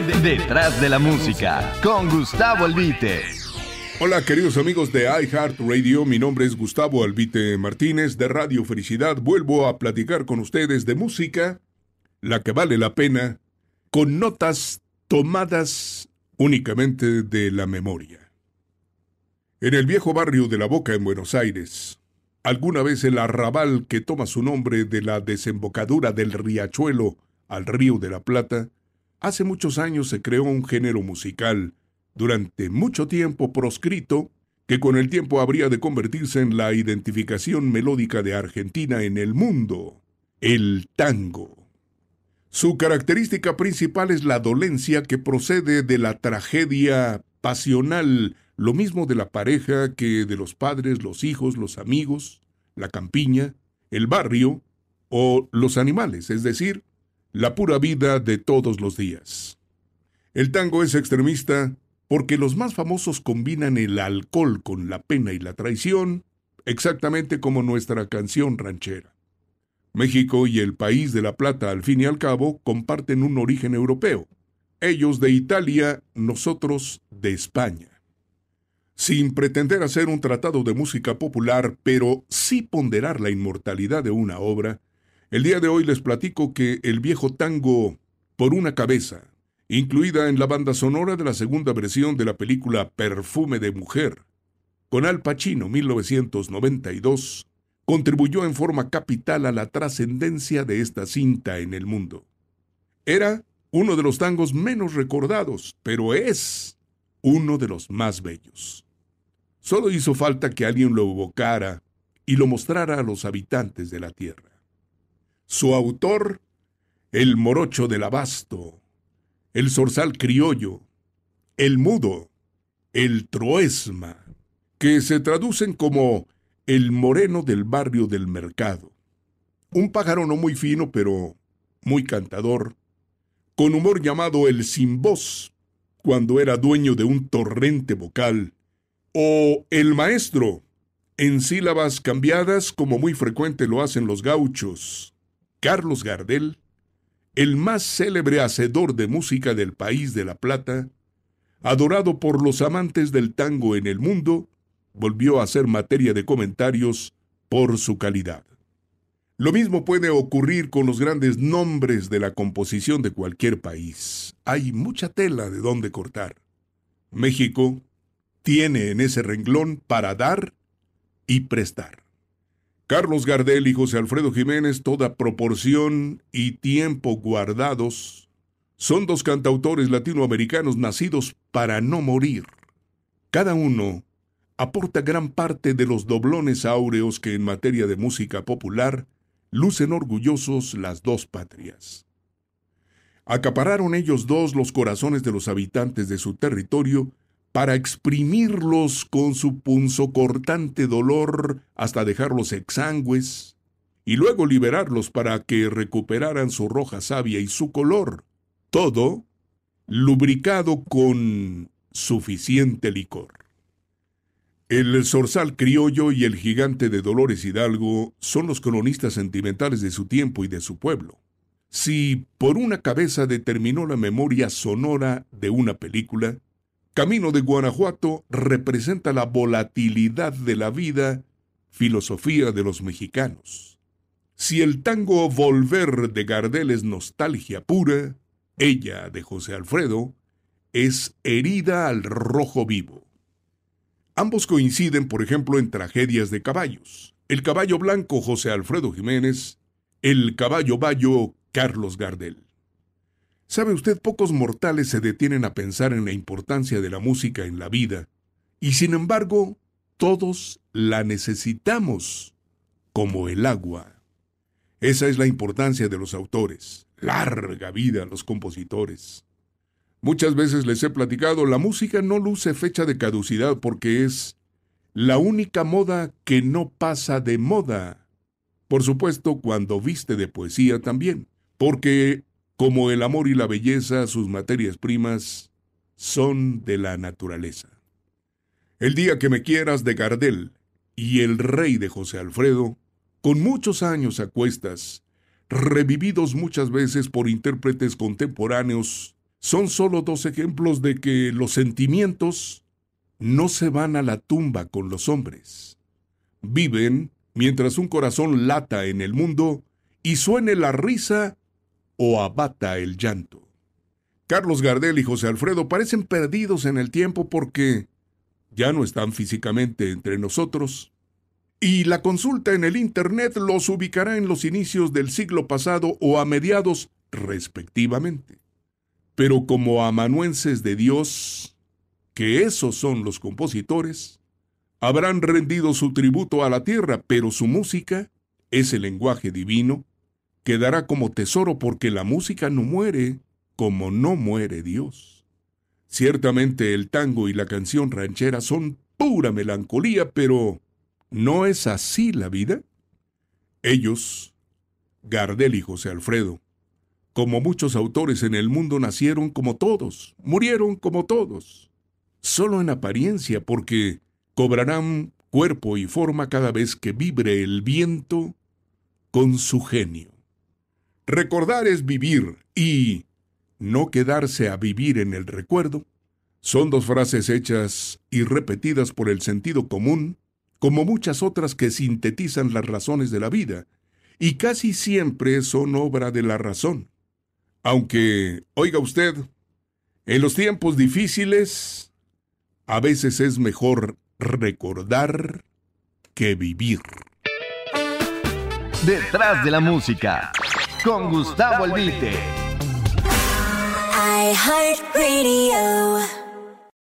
Detrás de la música, con Gustavo Albite. Hola queridos amigos de iHeartRadio, mi nombre es Gustavo Albite Martínez de Radio Felicidad. Vuelvo a platicar con ustedes de música, la que vale la pena, con notas tomadas únicamente de la memoria. En el viejo barrio de La Boca en Buenos Aires, alguna vez el arrabal que toma su nombre de la desembocadura del riachuelo al río de la Plata, hace muchos años se creó un género musical, durante mucho tiempo proscrito, que con el tiempo habría de convertirse en la identificación melódica de Argentina en el mundo, el tango. Su característica principal es la dolencia que procede de la tragedia pasional, lo mismo de la pareja que de los padres, los hijos, los amigos, la campiña, el barrio o los animales, es decir, la pura vida de todos los días. El tango es extremista porque los más famosos combinan el alcohol con la pena y la traición, exactamente como nuestra canción ranchera. México y el país de la Plata, al fin y al cabo, comparten un origen europeo. Ellos de Italia, nosotros de España. Sin pretender hacer un tratado de música popular, pero sí ponderar la inmortalidad de una obra, el día de hoy les platico que el viejo tango Por una cabeza, incluida en la banda sonora de la segunda versión de la película Perfume de Mujer, con Al Pacino 1992, contribuyó en forma capital a la trascendencia de esta cinta en el mundo. Era uno de los tangos menos recordados, pero es uno de los más bellos. Solo hizo falta que alguien lo evocara y lo mostrara a los habitantes de la tierra. Su autor, el morocho del abasto, el zorzal criollo, el mudo, el troesma, que se traducen como el moreno del barrio del mercado. Un pájaro no muy fino, pero muy cantador, con humor llamado el sin voz, cuando era dueño de un torrente vocal, o el maestro, en sílabas cambiadas como muy frecuente lo hacen los gauchos, Carlos Gardel, el más célebre hacedor de música del país de La Plata, adorado por los amantes del tango en el mundo, volvió a ser materia de comentarios por su calidad. Lo mismo puede ocurrir con los grandes nombres de la composición de cualquier país. Hay mucha tela de donde cortar. México tiene en ese renglón para dar y prestar. Carlos Gardel y José Alfredo Jiménez, toda proporción y tiempo guardados, son dos cantautores latinoamericanos nacidos para no morir. Cada uno aporta gran parte de los doblones áureos que en materia de música popular lucen orgullosos las dos patrias. Acapararon ellos dos los corazones de los habitantes de su territorio para exprimirlos con su punzocortante dolor hasta dejarlos exangües, y luego liberarlos para que recuperaran su roja savia y su color, todo lubricado con suficiente licor. El zorzal criollo y el gigante de Dolores Hidalgo son los cronistas sentimentales de su tiempo y de su pueblo. Si por una cabeza determinó la memoria sonora de una película, Camino de Guanajuato representa la volatilidad de la vida, filosofía de los mexicanos. Si el tango Volver de Gardel es nostalgia pura, ella de José Alfredo es herida al rojo vivo. Ambos coinciden, por ejemplo, en tragedias de caballos. El caballo blanco José Alfredo Jiménez, el caballo bayo Carlos Gardel. Sabe usted, pocos mortales se detienen a pensar en la importancia de la música en la vida, y sin embargo, todos la necesitamos, como el agua. Esa es la importancia de los autores. Larga vida a los compositores. Muchas veces les he platicado, la música no luce fecha de caducidad porque es la única moda que no pasa de moda. Por supuesto, cuando viste de poesía también, porque como el amor y la belleza, sus materias primas son de la naturaleza. El día que me quieras de Gardel y el rey de José Alfredo, con muchos años a cuestas, revividos muchas veces por intérpretes contemporáneos son solo dos ejemplos de que los sentimientos no se van a la tumba con los hombres. Viven mientras un corazón lata en el mundo y suene la risa o abata el llanto. Carlos Gardel y José Alfredo parecen perdidos en el tiempo porque ya no están físicamente entre nosotros, y la consulta en el Internet los ubicará en los inicios del siglo pasado o a mediados respectivamente. Pero como amanuenses de Dios, que esos son los compositores, habrán rendido su tributo a la tierra, pero su música, ese lenguaje divino, quedará como tesoro porque la música no muere como no muere Dios. Ciertamente el tango y la canción ranchera son pura melancolía, pero ¿no es así la vida? Ellos, Gardel y José Alfredo, como muchos autores en el mundo nacieron como todos, murieron como todos, solo en apariencia porque cobrarán cuerpo y forma cada vez que vibre el viento con su genio. Recordar es vivir y no quedarse a vivir en el recuerdo son dos frases hechas y repetidas por el sentido común, como muchas otras que sintetizan las razones de la vida, y casi siempre son obra de la razón. Aunque, oiga usted, en los tiempos difíciles, a veces es mejor recordar que vivir. Detrás de la música, con Gustavo Radio.